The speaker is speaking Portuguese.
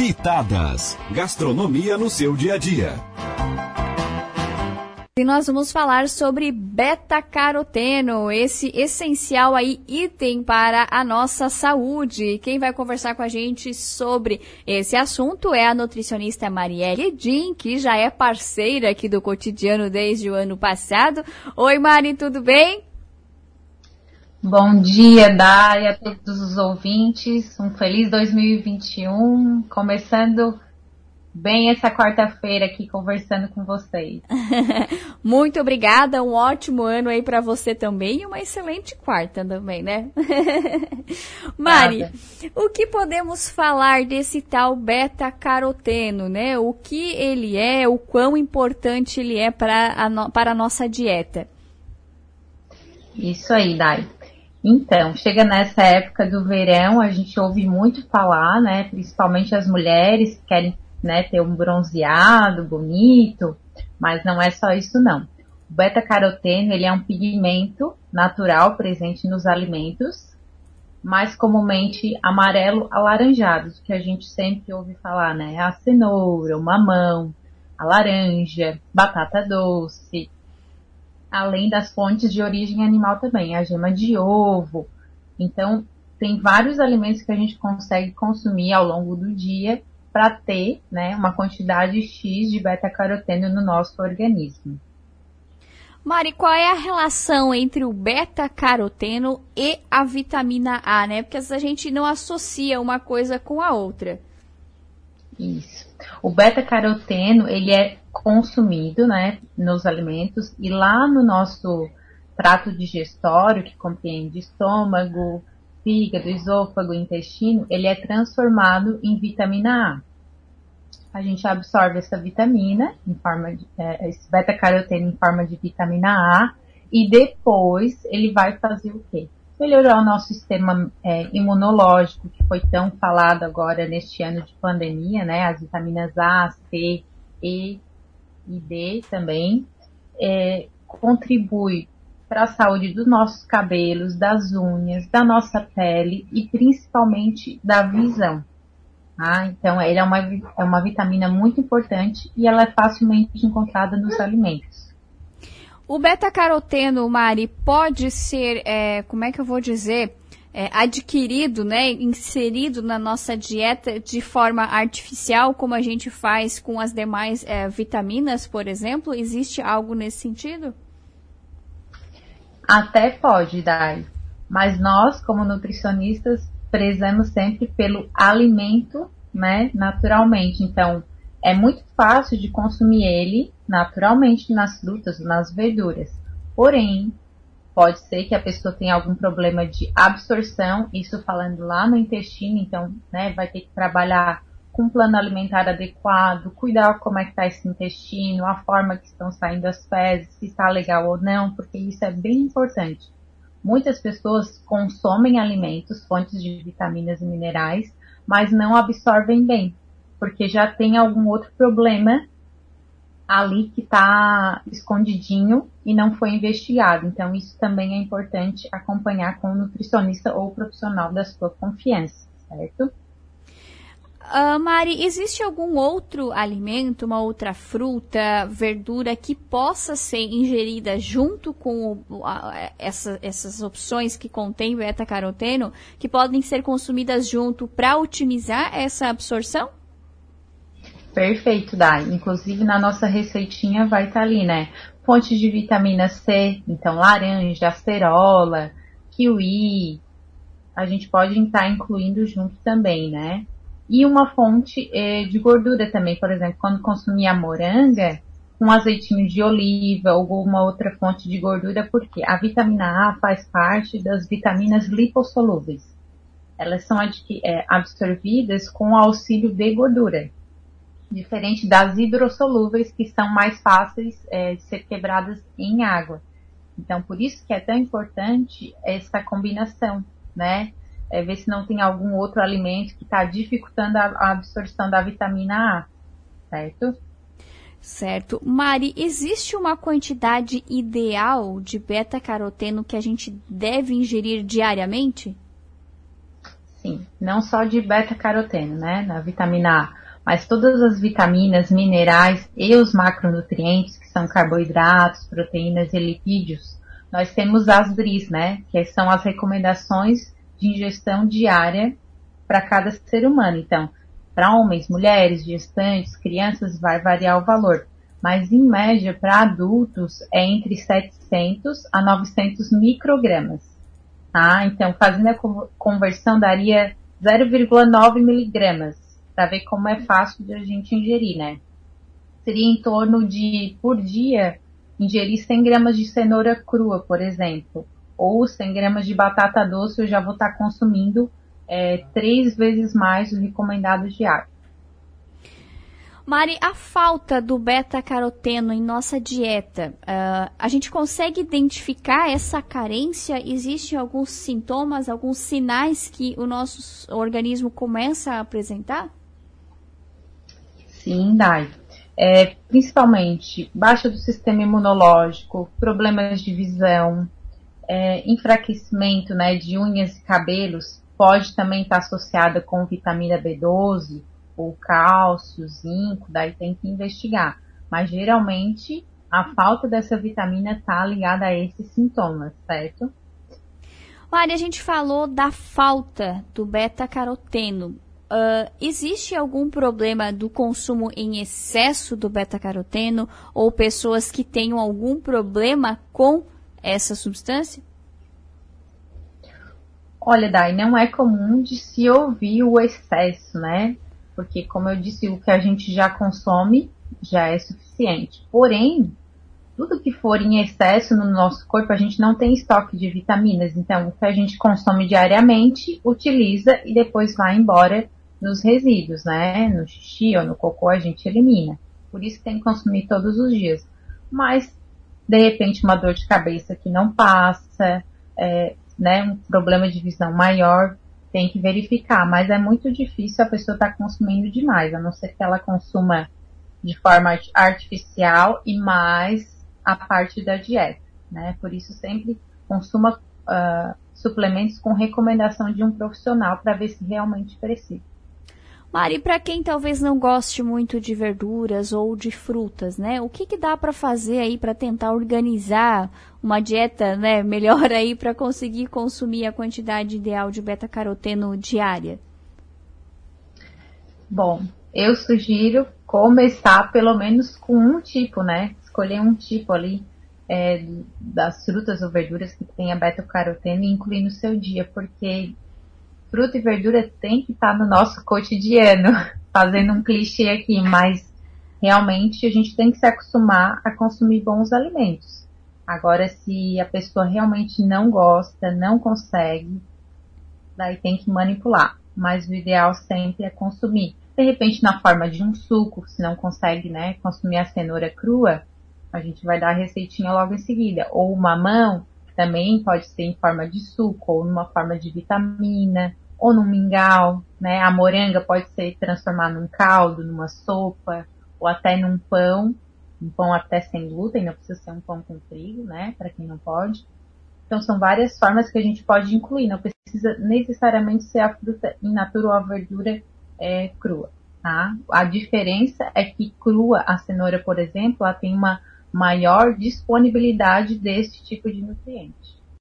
Pitadas. Gastronomia no seu dia a dia. E nós vamos falar sobre beta-caroteno, esse essencial aí item para a nossa saúde. Quem vai conversar com a gente sobre esse assunto é a nutricionista Marielle Din, que já é parceira aqui do cotidiano desde o ano passado. Oi, Mari, tudo bem? Bom dia, Dai, a todos os ouvintes. Um feliz 2021, começando bem essa quarta-feira aqui conversando com vocês. Muito obrigada, um ótimo ano aí para você também e uma excelente quarta também, né? Mari, Nada. o que podemos falar desse tal beta-caroteno, né? O que ele é, o quão importante ele é para a, no, para a nossa dieta? Isso aí, Dai. Então, chega nessa época do verão, a gente ouve muito falar, né? Principalmente as mulheres que querem né, ter um bronzeado bonito, mas não é só isso não. O beta-caroteno ele é um pigmento natural presente nos alimentos, mais comumente amarelo alaranjado, que a gente sempre ouve falar, né? A cenoura, o mamão, a laranja, batata doce, além das fontes de origem animal também, a gema de ovo. Então, tem vários alimentos que a gente consegue consumir ao longo do dia para ter né, uma quantidade X de beta-caroteno no nosso organismo. Mari, qual é a relação entre o beta-caroteno e a vitamina A, né? Porque a gente não associa uma coisa com a outra. Isso. O beta-caroteno, ele é consumido, né, nos alimentos e lá no nosso trato digestório, que compreende estômago, fígado, esôfago, intestino, ele é transformado em vitamina A. A gente absorve essa vitamina em forma de é, esse beta-caroteno em forma de vitamina A e depois ele vai fazer o quê? Melhorar o nosso sistema é, imunológico, que foi tão falado agora neste ano de pandemia, né? As vitaminas A, C, E e D também, é, contribui para a saúde dos nossos cabelos, das unhas, da nossa pele e principalmente da visão. Ah, então, ele é uma, é uma vitamina muito importante e ela é facilmente encontrada nos alimentos. O beta-caroteno, Mari, pode ser, é, como é que eu vou dizer, é, adquirido, né, inserido na nossa dieta de forma artificial, como a gente faz com as demais é, vitaminas, por exemplo? Existe algo nesse sentido? Até pode, Dai. Mas nós, como nutricionistas, prezamos sempre pelo alimento, né, naturalmente. Então, é muito fácil de consumir ele naturalmente nas frutas, nas verduras. Porém, pode ser que a pessoa tenha algum problema de absorção, isso falando lá no intestino, então, né, vai ter que trabalhar com um plano alimentar adequado, cuidar como é que está esse intestino, a forma que estão saindo as fezes, se está legal ou não, porque isso é bem importante. Muitas pessoas consomem alimentos, fontes de vitaminas e minerais, mas não absorvem bem, porque já tem algum outro problema ali que está escondidinho e não foi investigado. Então, isso também é importante acompanhar com o nutricionista ou profissional da sua confiança, certo? Uh, Mari, existe algum outro alimento, uma outra fruta, verdura que possa ser ingerida junto com uh, essa, essas opções que contém beta-caroteno, que podem ser consumidas junto para otimizar essa absorção? Perfeito, Dai. Inclusive na nossa receitinha vai estar tá ali, né? Fontes de vitamina C, então laranja, acerola, kiwi. A gente pode estar incluindo junto também, né? E uma fonte eh, de gordura também, por exemplo, quando consumir a moranga, um azeitinho de oliva ou alguma outra fonte de gordura, porque a vitamina A faz parte das vitaminas lipossolúveis. Elas são é, absorvidas com auxílio de gordura, diferente das hidrossolúveis, que são mais fáceis é, de ser quebradas em água. Então, por isso que é tão importante essa combinação, né? é, ver se não tem algum outro alimento que está dificultando a, a absorção da vitamina A, certo? Certo. Mari, existe uma quantidade ideal de beta-caroteno que a gente deve ingerir diariamente? Sim, não só de beta-caroteno, né? Na vitamina A, mas todas as vitaminas, minerais e os macronutrientes, que são carboidratos, proteínas e lipídios, nós temos as DRIs, né? Que são as recomendações de ingestão diária para cada ser humano. Então, para homens, mulheres, gestantes, crianças, vai variar o valor. Mas, em média, para adultos, é entre 700 a 900 microgramas. Tá? Então, fazendo a conversão, daria 0,9 miligramas, para ver como é fácil de a gente ingerir, né? Seria em torno de, por dia, ingerir 100 gramas de cenoura crua, por exemplo, ou 100 gramas de batata doce, eu já vou estar tá consumindo é, três vezes mais o recomendado diário. Mari, a falta do beta-caroteno em nossa dieta, uh, a gente consegue identificar essa carência? Existem alguns sintomas, alguns sinais que o nosso organismo começa a apresentar? Sim, Dai. É, principalmente baixa do sistema imunológico, problemas de visão, é, enfraquecimento né, de unhas e cabelos, pode também estar associada com vitamina B12, ou cálcio, zinco, daí tem que investigar. Mas geralmente a falta dessa vitamina está ligada a esses sintomas, certo? Mari, a gente falou da falta do beta-caroteno. Uh, existe algum problema do consumo em excesso do beta-caroteno ou pessoas que tenham algum problema com essa substância? Olha, Dai, não é comum de se ouvir o excesso, né? porque, como eu disse, o que a gente já consome já é suficiente. Porém, tudo que for em excesso no nosso corpo, a gente não tem estoque de vitaminas. Então, o que a gente consome diariamente, utiliza e depois vai embora nos resíduos, né? No xixi ou no cocô a gente elimina. Por isso tem que consumir todos os dias. Mas, de repente, uma dor de cabeça que não passa, é, né? Um problema de visão maior, tem que verificar, mas é muito difícil a pessoa estar tá consumindo demais, a não ser que ela consuma de forma artificial e mais a parte da dieta, né? Por isso sempre consuma uh, suplementos com recomendação de um profissional para ver se realmente precisa. Mari, para quem talvez não goste muito de verduras ou de frutas, né? O que, que dá para fazer aí para tentar organizar uma dieta, né, melhor aí para conseguir consumir a quantidade ideal de beta-caroteno diária? Bom, eu sugiro começar pelo menos com um tipo, né? Escolher um tipo ali é, das frutas ou verduras que tenha beta-caroteno e incluir no seu dia, porque fruta e verdura tem que estar no nosso cotidiano, fazendo um clichê aqui, mas realmente a gente tem que se acostumar a consumir bons alimentos. Agora, se a pessoa realmente não gosta, não consegue, daí tem que manipular. Mas o ideal sempre é consumir. De repente, na forma de um suco, se não consegue, né, consumir a cenoura crua, a gente vai dar a receitinha logo em seguida. Ou o mamão, também pode ser em forma de suco, ou numa forma de vitamina, ou num mingau, né? A moranga pode ser transformada num caldo, numa sopa, ou até num pão, um pão até sem glúten, não precisa ser um pão com trigo, né? Para quem não pode. Então são várias formas que a gente pode incluir, não precisa necessariamente ser a fruta in natura ou a verdura é, crua, tá? A diferença é que crua a cenoura, por exemplo, ela tem uma maior disponibilidade desse tipo de nutriente.